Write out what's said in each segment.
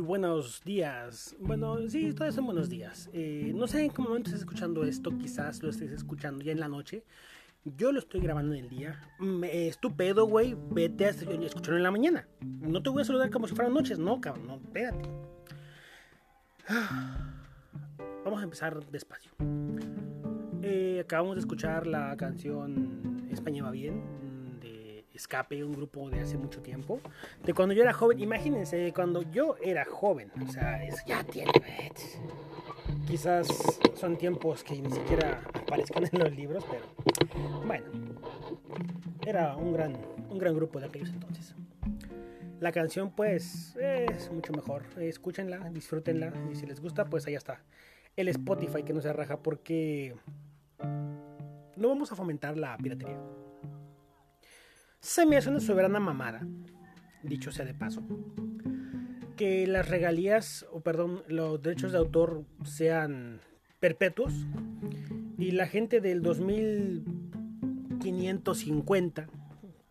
Buenos días. Bueno, sí, todos son buenos días. Eh, no sé en qué momento estés escuchando esto, quizás lo estés escuchando ya en la noche. Yo lo estoy grabando en el día. Me, estupendo, güey. Vete a escucharlo en la mañana. No te voy a saludar como si fueran noches, no, cabrón. No, espérate. Vamos a empezar despacio. Eh, acabamos de escuchar la canción España va bien Escape, un grupo de hace mucho tiempo. De cuando yo era joven, imagínense, cuando yo era joven, o sea, ya tiene. Quizás son tiempos que ni siquiera aparezcan en los libros, pero bueno, era un gran, un gran grupo de aquellos entonces. La canción pues es mucho mejor. Escúchenla, disfrútenla y si les gusta pues ahí está. El Spotify que no se raja porque no vamos a fomentar la piratería. Se me hace una soberana mamada, dicho sea de paso, que las regalías, o perdón, los derechos de autor sean perpetuos y la gente del 2550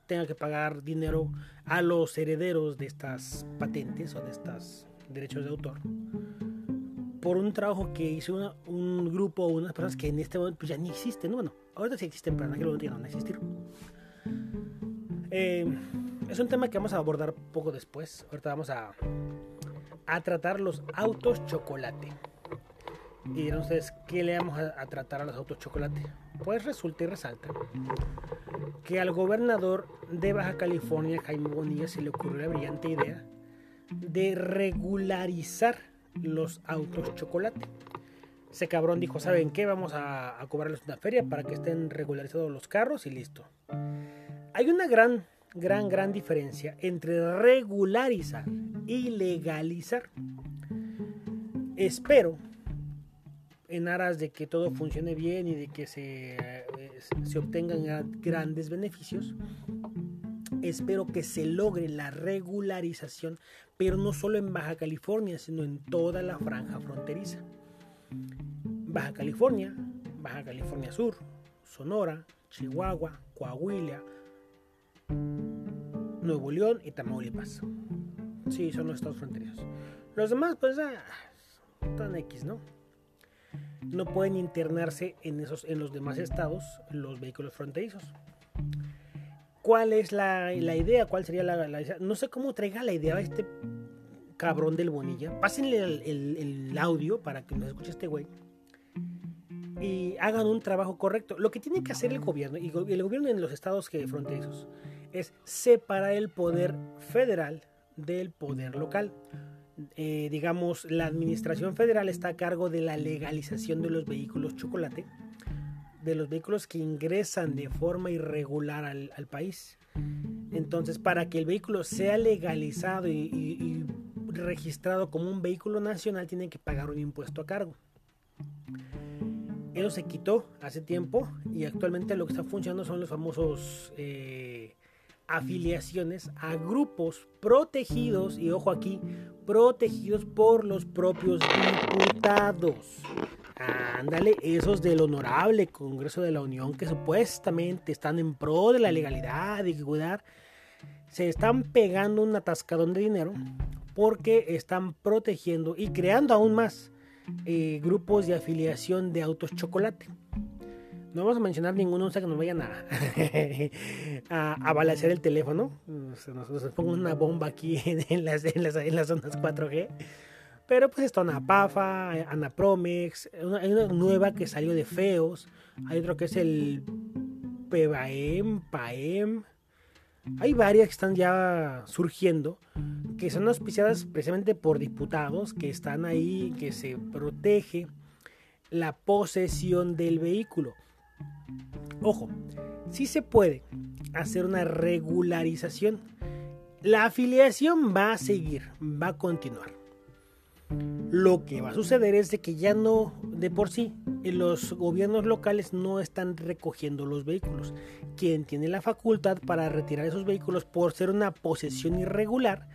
tenga que pagar dinero a los herederos de estas patentes o de estos derechos de autor por un trabajo que hizo un grupo o unas personas que en este momento pues, ya ni existen. Bueno, ahorita sí existen, pero en aquel momento ya no van a existir. Eh, es un tema que vamos a abordar poco después. Ahorita vamos a, tratar los autos chocolate. Y entonces, ¿qué le vamos a, a, tratar a los autos chocolate? Pues resulta y resalta que al gobernador de Baja California, Jaime Bonilla, se le ocurrió la brillante idea de regularizar los autos chocolate. Ese cabrón dijo, ¿saben qué? Vamos a, a cobrarles una feria para que estén regularizados los carros y listo. Hay una gran, gran, gran diferencia entre regularizar y legalizar. Espero, en aras de que todo funcione bien y de que se, eh, se obtengan grandes beneficios, espero que se logre la regularización, pero no solo en Baja California, sino en toda la franja fronteriza. Baja California, Baja California Sur, Sonora, Chihuahua, Coahuila, Nuevo León y Tamaulipas. Sí, son los estados fronterizos. Los demás, pues, ah, están X, ¿no? No pueden internarse en, esos, en los demás estados los vehículos fronterizos. ¿Cuál es la, la idea? ¿Cuál sería la, la, No sé cómo traiga la idea a este cabrón del Bonilla. Pásenle el, el, el audio para que nos escuche este güey. Y hagan un trabajo correcto. Lo que tiene que hacer el gobierno, y el gobierno en los estados que fronterizos, es separar el poder federal del poder local. Eh, digamos, la administración federal está a cargo de la legalización de los vehículos chocolate de los vehículos que ingresan de forma irregular al, país. Entonces, para que el vehículo sea legalizado y, registrado como un vehículo nacional, tiene que pagar un impuesto a cargo. Eso se quitó hace tiempo y actualmente lo que está funcionando son los famosos eh, afiliaciones a grupos protegidos, y ojo aquí, protegidos por los propios diputados. Ándale, esos del honorable Congreso de la Unión que supuestamente están en pro de la legalidad y cuidar, se están pegando un atascadón de dinero porque están protegiendo y creando aún más eh, grupos de afiliación de autos chocolate. No vamos a mencionar ninguno, o sea que nos vayan a, a, el teléfono. Se nos, nos pongan una bomba aquí en, en, las, en, las, en las zonas 4G. Pero pues está Anapafa, Anapromex, una, hay una nueva que salió de Feos, hay otro que es el PEBAEM, PAEM. Hay varias que están ya surgiendo, que son auspiciadas precisamente por diputados que están ahí, que se protege la posesión del vehículo. Ojo, sí se puede hacer una regularización. La afiliación va a seguir, va a continuar. Lo que va a suceder es de que ya no, de por sí, los gobiernos locales no están recogiendo los vehículos. Quien tiene la facultad para retirar esos vehículos por ser una posesión irregular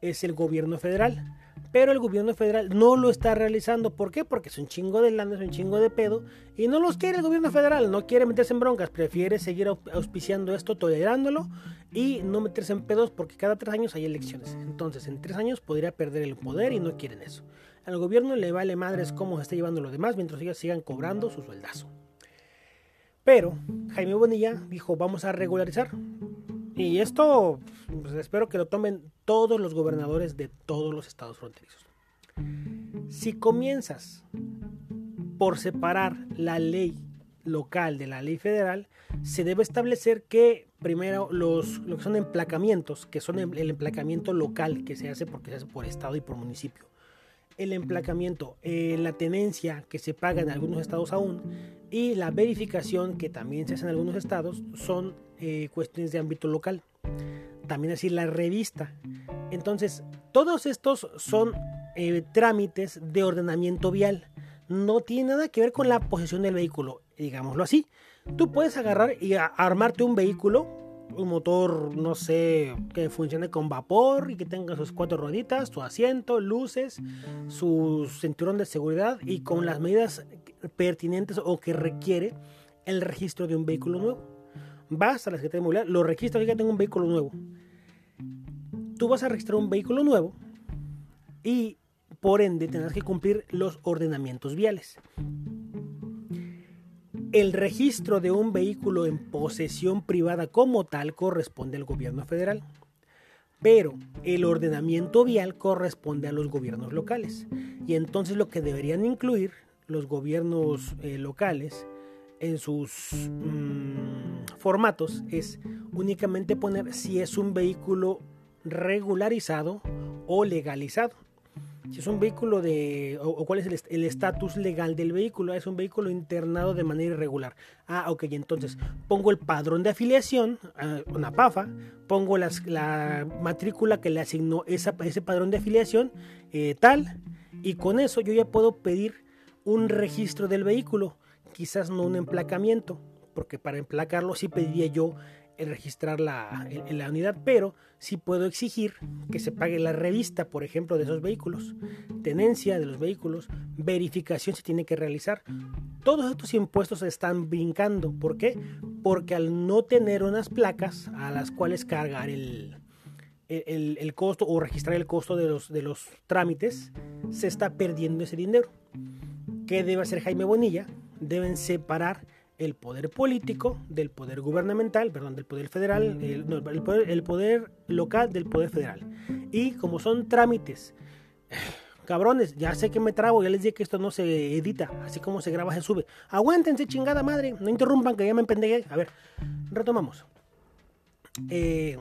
es el gobierno federal. Pero el gobierno federal no lo está realizando. ¿Por qué? Porque es un chingo de lana, es un chingo de pedo y no los quiere el gobierno federal, no quiere meterse en broncas, prefiere seguir auspiciando esto, tolerándolo y no meterse en pedos porque cada tres años hay elecciones. Entonces, en tres años podría perder el poder y no quieren eso. Al gobierno le vale madres cómo se está llevando lo demás mientras ellos sigan cobrando su sueldazo. Pero Jaime Bonilla dijo, vamos a regularizar. Y esto pues, espero que lo tomen todos los gobernadores de todos los estados fronterizos. Si comienzas por separar la ley local de la ley federal, se debe establecer que primero los lo que son emplacamientos, que son el emplacamiento local que se hace porque se hace por estado y por municipio. El emplacamiento, eh, la tenencia que se paga en algunos estados aún y la verificación que también se hace en algunos estados son eh, cuestiones de ámbito local. También así la revista. Entonces, todos estos son eh, trámites de ordenamiento vial. No tiene nada que ver con la posesión del vehículo, digámoslo así. Tú puedes agarrar y armarte un vehículo, un motor, no sé, que funcione con vapor y que tenga sus cuatro rueditas, su asiento, luces, su cinturón de seguridad y con las medidas pertinentes o que requiere el registro de un vehículo nuevo. Vas a la Secretaría de Movilidad, lo registras que tengo un vehículo nuevo. Tú vas a registrar un vehículo nuevo y por ende tendrás que cumplir los ordenamientos viales. El registro de un vehículo en posesión privada como tal corresponde al gobierno federal, pero el ordenamiento vial corresponde a los gobiernos locales. Y entonces lo que deberían incluir los gobiernos eh, locales en sus mm, formatos es únicamente poner si es un vehículo regularizado o legalizado. Si es un vehículo de... o, cuál es el estatus legal del vehículo. Es un vehículo internado de manera irregular. Ah, ok, entonces pongo el padrón de afiliación, ah, una PAFA, pongo la matrícula que le asignó ese padrón de afiliación, eh, tal, y con eso yo ya puedo pedir un registro del vehículo, quizás no un emplacamiento, porque para emplacarlo sí pediría yo registrar la, la unidad, pero sí puedo exigir que se pague la revista, por ejemplo, de esos vehículos, tenencia de los vehículos, verificación se tiene que realizar. Todos estos impuestos se están brincando. ¿Por qué? Porque al no tener unas placas a las cuales cargar el, el, el costo o registrar el costo de los, de los trámites, se está perdiendo ese dinero. ¿Qué debe hacer Jaime Bonilla? Deben separar el poder político del poder gubernamental, perdón, del poder federal, el, poder, el poder local del poder federal. Y como son trámites, cabrones, ya sé que me trabo, ya les dije que esto no se edita, así como se graba se sube. Aguántense, chingada madre, no interrumpan que ya me empendegué. A ver, retomamos. Eh,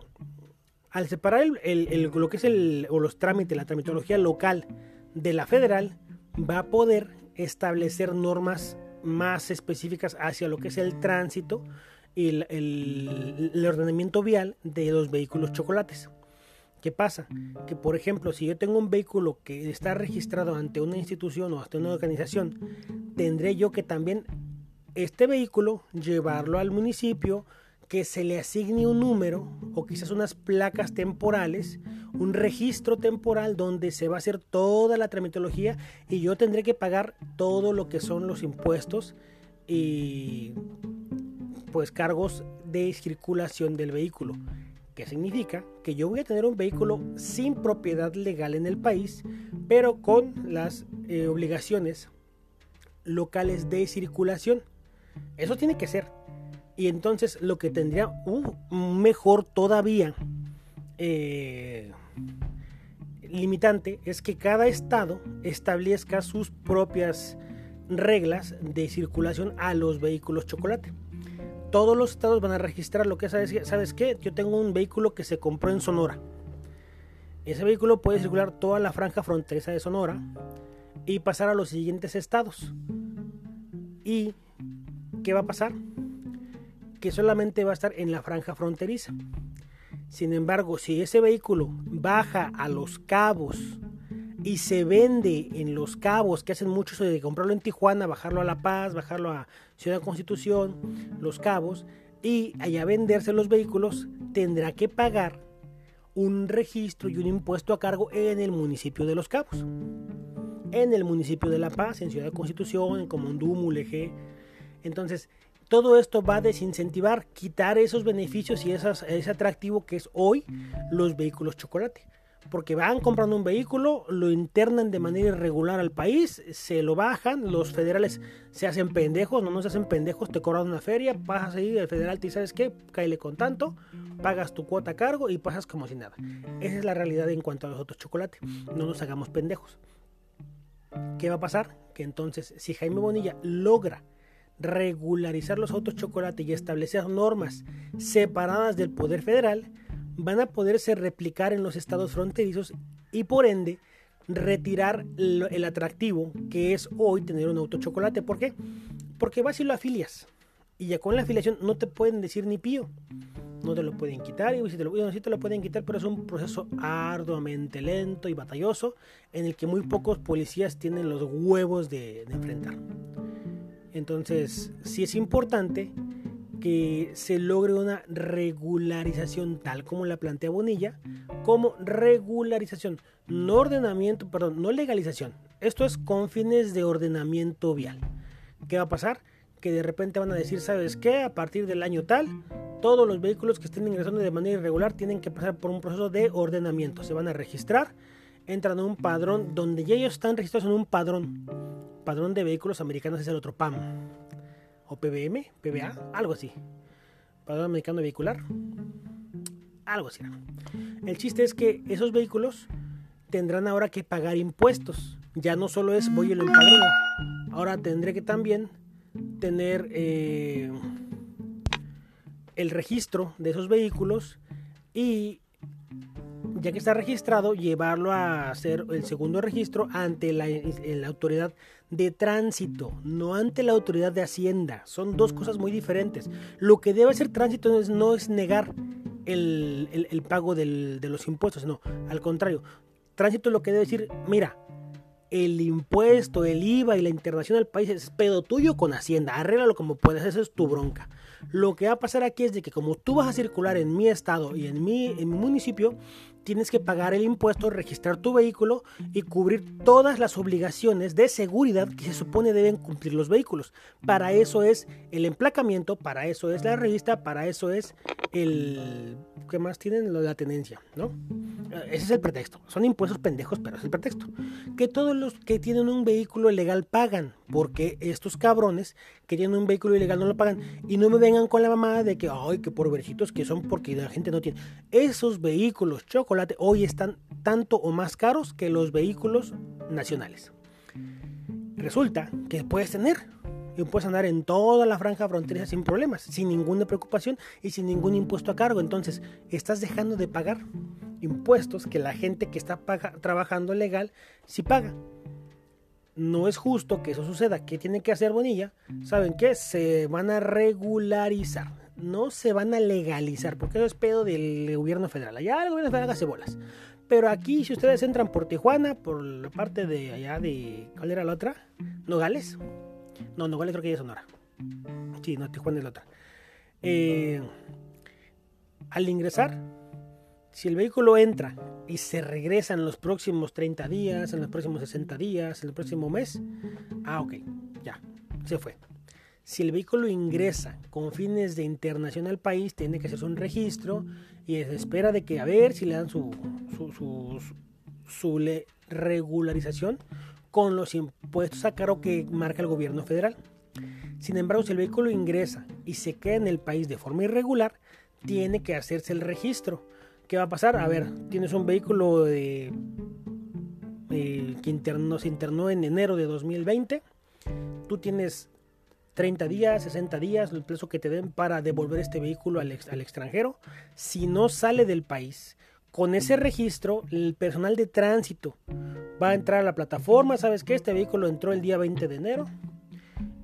al separar el, lo que es el, o los trámites, la tramitología local de la federal, va a poder establecer normas más específicas hacia lo que es el tránsito y el, ordenamiento vial de los vehículos chocolates. ¿Qué pasa? Que por ejemplo, si yo tengo un vehículo que está registrado ante una institución o ante una organización, tendré yo que también este vehículo llevarlo al municipio, que se le asigne un número o quizás unas placas temporales, un registro temporal donde se va a hacer toda la tramitología y yo tendré que pagar todo lo que son los impuestos y pues cargos de circulación del vehículo. ¿Qué significa? Que yo voy a tener un vehículo sin propiedad legal en el país, pero con las eh, obligaciones locales de circulación. Eso tiene que ser y entonces lo que tendría un mejor todavía eh, limitante es que cada estado establezca sus propias reglas de circulación a los vehículos chocolate. Todos los estados van a registrar lo que sabes, ¿sabes qué? Yo tengo un vehículo que se compró en Sonora. Ese vehículo puede circular toda la franja fronteriza de Sonora y pasar a los siguientes estados. ¿Y qué va a pasar? Que solamente va a estar en la franja fronteriza. Sin embargo, si ese vehículo baja a los cabos y se vende en los cabos, que hacen mucho de comprarlo en Tijuana, bajarlo a La Paz, bajarlo a Ciudad Constitución, los cabos, y allá venderse los vehículos, tendrá que pagar un registro y un impuesto a cargo en el municipio de Los Cabos, en el municipio de La Paz, en Ciudad Constitución, en Comondú, Mulegé. Entonces, todo esto va a desincentivar, quitar esos beneficios y ese atractivo que es hoy los vehículos chocolate porque van comprando un vehículo, lo internan de manera irregular al país, se lo bajan, los federales se hacen pendejos, no, no se hacen pendejos, te cobran una feria, pasas ahí, el federal te dice, ¿sabes qué? Cáele con tanto, pagas tu cuota a cargo y pasas como si nada. Esa es la realidad en cuanto a los otros chocolates, no nos hagamos pendejos. ¿Qué va a pasar? Que entonces, si Jaime Bonilla logra regularizar los autos chocolate y establecer normas separadas del poder federal, van a poderse replicar en los estados fronterizos y por ende retirar el atractivo que es hoy tener un auto chocolate. ¿Por qué? Porque vas y lo afilias. Y ya con la afiliación no te pueden decir ni pío. No te lo pueden quitar. Y si te lo, te lo pueden quitar, pero es un proceso arduamente lento y batalloso en el que muy pocos policías tienen los huevos de enfrentar. Entonces, sí es importante que se logre una regularización tal como la plantea Bonilla, como regularización, no ordenamiento, perdón, no legalización. Esto es con fines de ordenamiento vial. ¿Qué va a pasar? Que de repente van a decir, ¿sabes qué? A partir del año tal, todos los vehículos que estén ingresando de manera irregular tienen que pasar por un proceso de ordenamiento. Se van a registrar, entran en un padrón donde ya ellos están registrados en un padrón. Padrón de vehículos americanos es el otro PAM o PBM, PBA, algo así. Padrón Americano Vehicular, algo así. El chiste es que esos vehículos tendrán ahora que pagar impuestos. Ya no solo es voy y lo empadrono, ahora tendré que también tener eh, el registro de esos vehículos y ya que está registrado, llevarlo a hacer el segundo registro ante la, autoridad de tránsito, no ante la autoridad de Hacienda. Son dos cosas muy diferentes. Lo que debe ser tránsito no es, negar el, pago de los impuestos, no, al contrario. Tránsito es lo que debe decir, mira, el impuesto, el IVA y la internación del país es pedo tuyo con Hacienda, arréglalo como puedas, eso es tu bronca. Lo que va a pasar aquí es de que como tú vas a circular en mi estado y en en mi municipio, tienes que pagar el impuesto, registrar tu vehículo y cubrir todas las obligaciones de seguridad que se supone deben cumplir los vehículos. Para eso es el emplacamiento, para eso es la revista, para eso es el... ¿Qué más tienen? La tenencia, ¿no? Ese es el pretexto. Son impuestos pendejos, pero es el pretexto. Que todos los que tienen un vehículo ilegal pagan, porque estos cabrones que tienen un vehículo ilegal no lo pagan. Y no me vengan con la mamada de que, ay, que por verjitos que son porque la gente no tiene. Esos vehículos chocolate hoy están tanto o más caros que los vehículos nacionales. Resulta que puedes tener y puedes andar en toda la franja fronteriza sin problemas, sin ninguna preocupación y sin ningún impuesto a cargo. Entonces, estás dejando de pagar impuestos que la gente que está trabajando legal sí paga. No es justo que eso suceda. ¿Qué tiene que hacer Bonilla? ¿Saben qué? Se van a regularizar no se van a legalizar, porque eso es pedo del gobierno federal. Allá el gobierno federal hace bolas. Pero aquí, si ustedes entran por Tijuana, por la parte de allá de. ¿Cuál era la otra? ¿Nogales? No, Nogales creo que ya es Sonora. Sí, no, Tijuana es la otra. Eh, al ingresar, si el vehículo entra y se regresa en los próximos 30 días, en los próximos 60 días, en el próximo mes, ah, ok, ya, se fue. Si el vehículo ingresa con fines de internación al país, tiene que hacerse un registro y se espera de que a ver si le dan su, su, regularización con los impuestos a cargo que marca el gobierno federal. Sin embargo, si el vehículo ingresa y se queda en el país de forma irregular, tiene que hacerse el registro. ¿Qué va a pasar? A ver, tienes un vehículo de, que se internó en enero de 2020. Tú tienes 30 días, 60 días, el plazo que te den para devolver este vehículo al, al, extranjero. Si no sale del país, con ese registro, el personal de tránsito va a entrar a la plataforma. ¿Sabes que Este vehículo entró el día 20 de enero.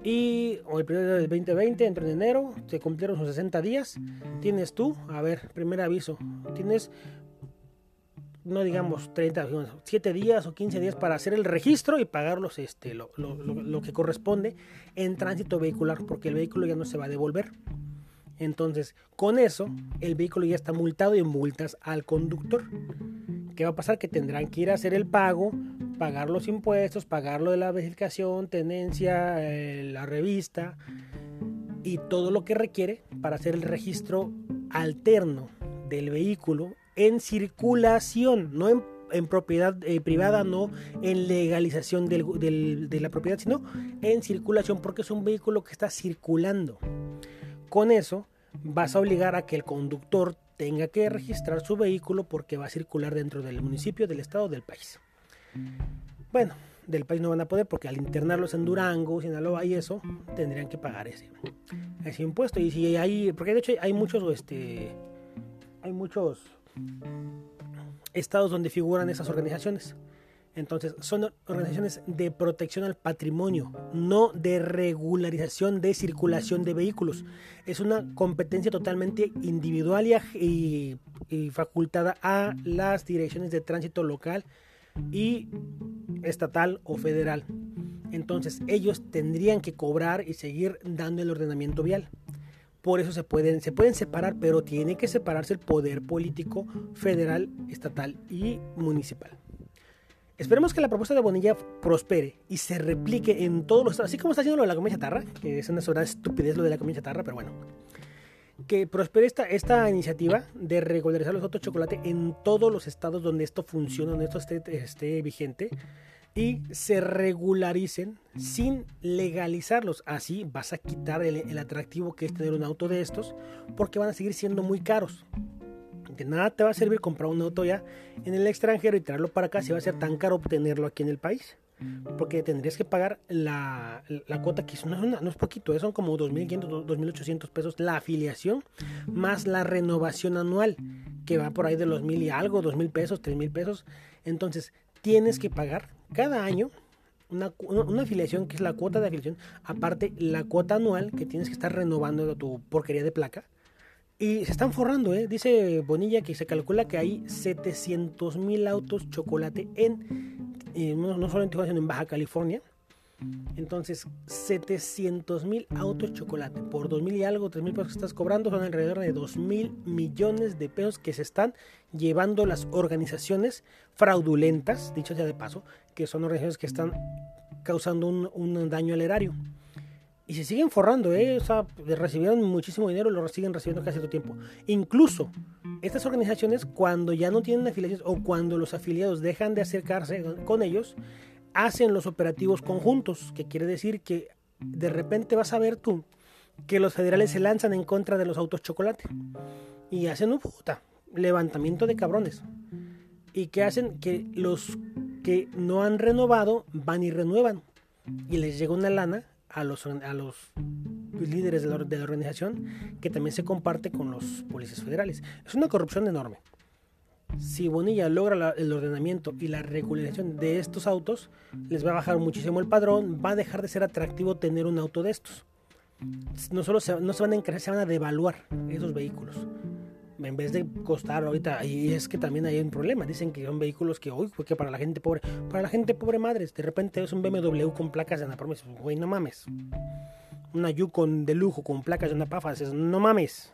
Y el primero del 2020 entró en enero, se cumplieron sus 60 días. Tienes tú, a ver, primer aviso, tienes no digamos 30, 7 días o 15 días para hacer el registro y pagarlos este, lo, lo, lo, que corresponde en tránsito vehicular, porque el vehículo ya no se va a devolver. Entonces, con eso, el vehículo ya está multado y multas al conductor. ¿Qué va a pasar? Que tendrán que ir a hacer el pago, pagar los impuestos, pagar lo de la verificación, tenencia, eh, la revista y todo lo que requiere para hacer el registro alterno del vehículo en circulación, no en, propiedad eh, privada, no en legalización de la propiedad, sino en circulación porque es un vehículo que está circulando. Con eso vas a obligar a que el conductor tenga que registrar su vehículo porque va a circular dentro del municipio, del estado, del país. Bueno, del país no van a poder porque al internarlos en Durango, Sinaloa y eso, tendrían que pagar ese, ese impuesto. Y si hay, porque de hecho hay muchos, este, hay muchos estados donde figuran esas organizaciones. Entonces, son organizaciones de protección al patrimonio, no de regularización de circulación de vehículos. Es una competencia totalmente individual y, facultada a las direcciones de tránsito local y estatal o federal. Entonces, ellos tendrían que cobrar y seguir dando el ordenamiento vial. Por eso se pueden, se pueden separar, pero tiene que separarse el poder político federal, estatal y municipal. Esperemos que la propuesta de Bonilla prospere y se replique en todos los estados, así como está haciendo lo de la comida chatarra, que es una sola estupidez lo de la comida chatarra, pero bueno. Que prospere esta, esta iniciativa de regularizar los autos de chocolate en todos los estados donde esto funciona, donde esto esté, esté vigente y se regularicen sin legalizarlos. Así vas a quitar el, el atractivo que es tener un auto de estos porque van a seguir siendo muy caros de nada te va a servir comprar un auto ya en el extranjero y traerlo para acá si va a ser tan caro obtenerlo aquí en el país. Porque tendrías que pagar la, la cuota que no es, no es poquito, eh, son como 2.500, 2.800 pesos la afiliación más la renovación anual que va por ahí de los mil y algo, 2.000 pesos, 3.000 pesos. Entonces tienes que pagar cada año una, una, afiliación que es la cuota de afiliación, aparte la cuota anual que tienes que estar renovando tu porquería de placa y se están forrando, ¿eh? Dice Bonilla que se calcula que hay 700 mil autos chocolate en, eh, no, solo en Tijuana, sino en Baja California. Entonces, 700 mil autos chocolate por 2 mil y algo, 3 mil pesos que estás cobrando, son alrededor de 2 mil millones de pesos que se están llevando las organizaciones fraudulentas, dicho sea de paso, que son organizaciones que están causando un, un daño al erario. Y se siguen forrando, ¿eh? O sea, recibieron muchísimo dinero, lo siguen recibiendo casi todo tiempo. Incluso estas organizaciones, cuando ya no tienen afiliaciones o cuando los afiliados dejan de acercarse con ellos, hacen los operativos conjuntos, que quiere decir que de repente vas a ver tú que los federales se lanzan en contra de los autos chocolate y hacen un puta levantamiento de cabrones y que hacen que los que no han renovado van y renuevan y les llega una lana a los, a los líderes de la, de la, organización que también se comparte con los policías federales. Es una corrupción enorme. Si Bonilla logra el ordenamiento y la regularización de estos autos, les va a bajar muchísimo el padrón, va a dejar de ser atractivo tener un auto de estos. No solo no se van a encarecer, se van a devaluar esos vehículos en vez de costar ahorita, y es que también hay un problema, dicen que son vehículos que, uy, porque para la gente pobre, para la gente pobre madres, de repente es un BMW con placas de Anapromes, güey, no mames. Una Yukon de lujo con placas de Anapafa, dices, no mames.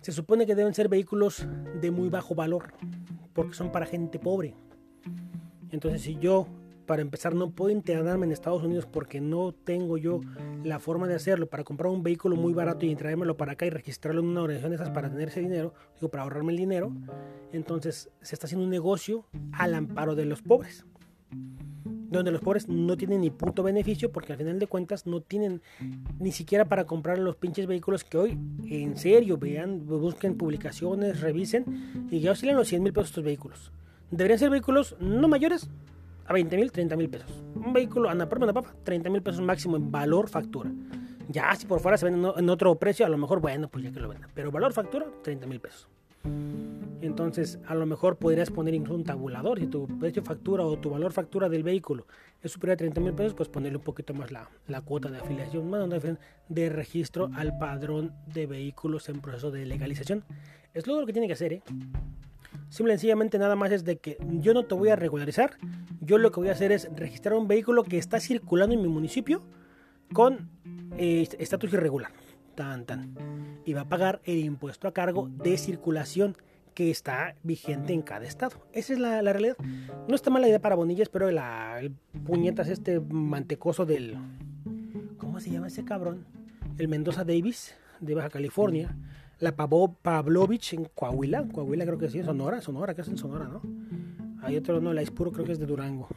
Se supone que deben ser vehículos de muy bajo valor, porque son para gente pobre. Entonces, si yo para empezar, no puedo internarme en Estados Unidos porque no tengo yo la forma de hacerlo. Para comprar un vehículo muy barato y traérmelo para acá y registrarlo en una organización de esas para tener ese dinero, digo, para ahorrarme el dinero, entonces se está haciendo un negocio al amparo de los pobres. Donde los pobres no tienen ni puto beneficio porque al final de cuentas no tienen ni siquiera para comprar los pinches vehículos que hoy, en serio, vean, busquen publicaciones, revisen y ya oscilan los 100 mil pesos estos vehículos. Deberían ser vehículos no mayores a 20 mil, 30 mil pesos. Un vehículo a una papa, 30 mil pesos máximo en valor factura. Ya si por fuera se vende en otro precio, a lo mejor, bueno, pues ya que lo vendan. Pero valor factura, 30 mil pesos. Entonces, a lo mejor podrías poner incluso un tabulador. Si tu precio factura o tu valor factura del vehículo es superior a 30 mil pesos, pues ponerle un poquito más la, la cuota de afiliación, más de registro al padrón de vehículos en proceso de legalización. Es lo que tiene que hacer, ¿eh? Simple y sencillamente nada más es de que yo no te voy a regularizar. Yo lo que voy a hacer es registrar un vehículo que está circulando en mi municipio con eh, estatus irregular. tan tan. Y va a pagar el impuesto a cargo de circulación que está vigente en cada estado. Esa es la, realidad. No está mala idea para Bonilla, pero la, el puñetas este mantecoso del... ¿Cómo se llama ese cabrón? El Mendoza Davis de Baja California. La Pavlovich en Coahuila. Coahuila creo que sí, Sonora. Sonora, que es en Sonora, ¿no? Hay otro, no, la Ispuro creo que es de Durango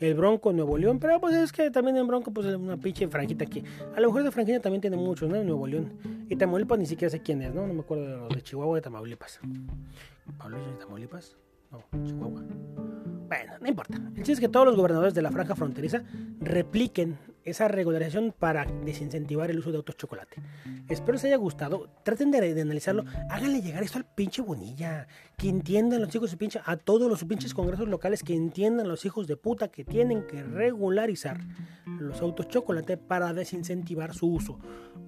el Bronco Nuevo León, pero pues es que también en Bronco pues es una pinche franquita aquí. A lo mejor de franquita también tiene muchos, ¿no? En Nuevo León. Y Tamaulipas ni siquiera sé quién es, ¿no? No me acuerdo de los de Chihuahua de Tamaulipas. ¿Pablo de Tamaulipas? No, Chihuahua. Bueno, no importa. El chiste es que todos los gobernadores de la franja fronteriza repliquen esa regularización para desincentivar el uso de autos chocolate. Espero les haya gustado. Traten de, analizarlo. Háganle llegar esto al pinche Bonilla. Que entiendan los hijos de pinche, a todos los pinches congresos locales, que entiendan los hijos de puta que tienen que regularizar los autos chocolate para desincentivar su uso.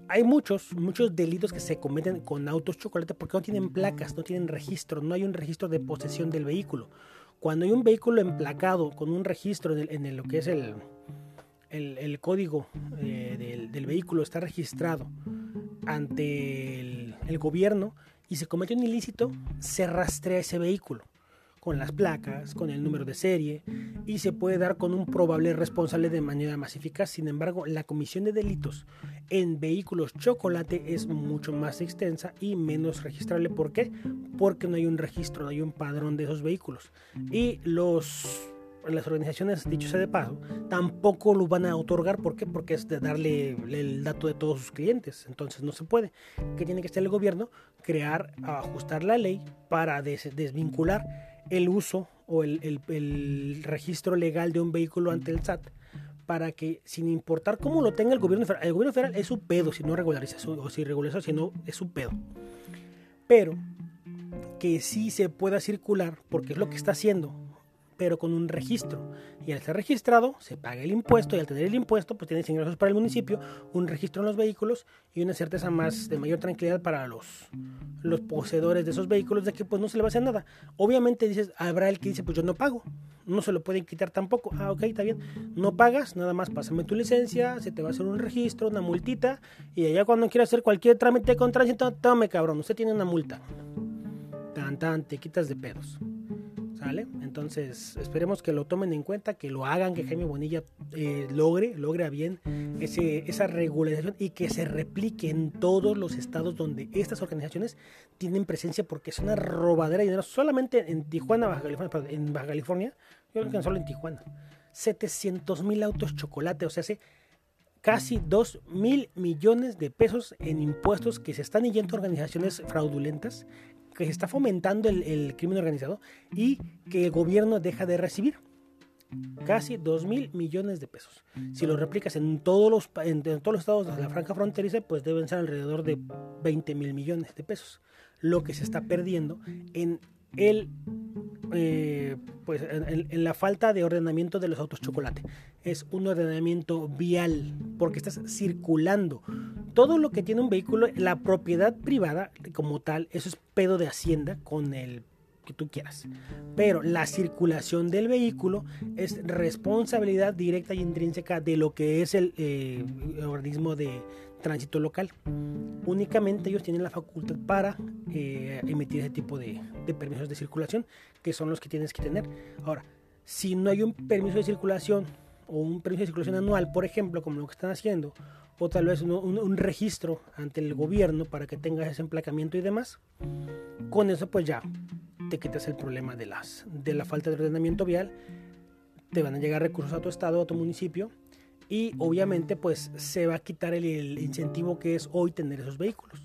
Hay muchos, muchos delitos que se cometen con autos chocolate porque no tienen placas, no tienen registro, no hay un registro de posesión del vehículo. Cuando hay un vehículo emplacado con un registro en, lo que es el, el, código eh, del, vehículo está registrado ante el, gobierno y se comete un ilícito, se rastrea ese vehículo con las placas, con el número de serie y se puede dar con un probable responsable de manera más eficaz. Sin embargo, la comisión de delitos en vehículos chocolate es mucho más extensa y menos registrable. ¿Por qué? Porque no hay un registro, no hay un padrón de esos vehículos. Y los las organizaciones, dicho sea de paso, tampoco lo van a otorgar. ¿Por qué? Porque es de darle el dato de todos sus clientes. Entonces no se puede. ¿Qué tiene que hacer el gobierno? Crear, ajustar la ley para desvincular el uso o el, registro legal de un vehículo ante el SAT para que sin importar cómo lo tenga el gobierno federal, el gobierno federal es su pedo si no regulariza o si regulariza, si no es su pedo. Pero que sí se pueda circular, porque es lo que está haciendo pero con un registro. Y al ser registrado, se paga el impuesto y al tener el impuesto, pues tienes ingresos para el municipio, un registro en los vehículos y una certeza más de mayor tranquilidad para los, los poseedores de esos vehículos de que pues no se le va a hacer nada. Obviamente dices, habrá el que dice, pues yo no pago, no se lo pueden quitar tampoco. Ah, ok, está bien. No pagas, nada más pásame tu licencia, se te va a hacer un registro, una multita y allá cuando quieras hacer cualquier trámite con tránsito, tome cabrón, usted tiene una multa. Tan, tan, te quitas de pedos. Entonces, esperemos que lo tomen en cuenta, que lo hagan, que Jaime Bonilla eh, logre, logre bien esa regularización y que se replique en todos los estados donde estas organizaciones tienen presencia, porque es una robadera de dinero, solamente en Tijuana, Baja California, en Baja California, yo creo que solo en Tijuana, 700 mil autos chocolate, o sea, hace casi 2 mil millones de pesos en impuestos que se están yendo a organizaciones fraudulentas que se está fomentando el, crimen organizado y que el gobierno deja de recibir casi 2 mil millones de pesos. Si lo replicas en todos los, en, todos los estados de la franja fronteriza, pues deben ser alrededor de 20 mil millones de pesos. Lo que se está perdiendo en el eh, pues en, la falta de ordenamiento de los autos chocolate. Es un ordenamiento vial, porque estás circulando. Todo lo que tiene un vehículo, la propiedad privada como tal, eso es pedo de hacienda con el que tú quieras. Pero la circulación del vehículo es responsabilidad directa y intrínseca de lo que es el eh, organismo de, tránsito local. Únicamente ellos tienen la facultad para eh, emitir ese tipo de, permisos de circulación, que son los que tienes que tener. Ahora, si no hay un permiso de circulación o un permiso de circulación anual, por ejemplo, como lo que están haciendo, o tal vez un, registro ante el gobierno para que tengas ese emplacamiento y demás, con eso pues ya te quitas el problema de, las, de la falta de ordenamiento vial, te van a llegar recursos a tu estado, a tu municipio, y obviamente pues se va a quitar el, incentivo que es hoy tener esos vehículos.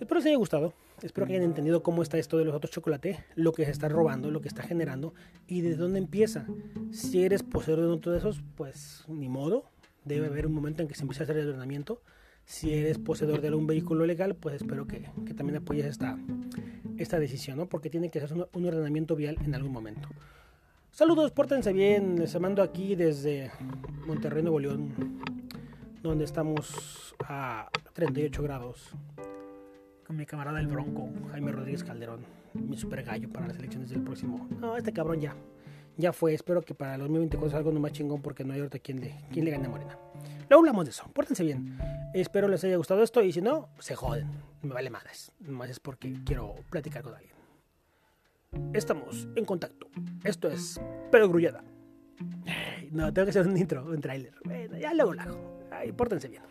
Espero les haya gustado. Espero que hayan entendido cómo está esto de los autos chocolate, lo que se está robando, lo que está generando y de dónde empieza. Si eres poseedor de uno de esos, pues ni modo. Debe haber un momento en que se empiece a hacer el ordenamiento. Si eres poseedor de un vehículo legal, pues espero que, también apoyes esta, esta decisión, ¿no? Porque tiene que hacerse un, un ordenamiento vial en algún momento. Saludos, pórtense bien. Les mando aquí desde Monterrey, Nuevo León, donde estamos a 38 grados. Con mi camarada el Bronco, Jaime Rodríguez Calderón, mi super gallo para las elecciones del próximo. No, este cabrón ya. Ya fue. Espero que para el 2024 salga algo más chingón porque no hay ahorita quien le, quien le gane a Morena. Luego hablamos de eso. Pórtense bien. Espero les haya gustado esto y si no, se joden. Me vale madres. Más es porque quiero platicar con alguien estamos en contacto. Esto es Pero Grullada. No, tengo que hacer un intro, un tráiler. Bueno, ya luego lo hago. Ay, pórtense bien.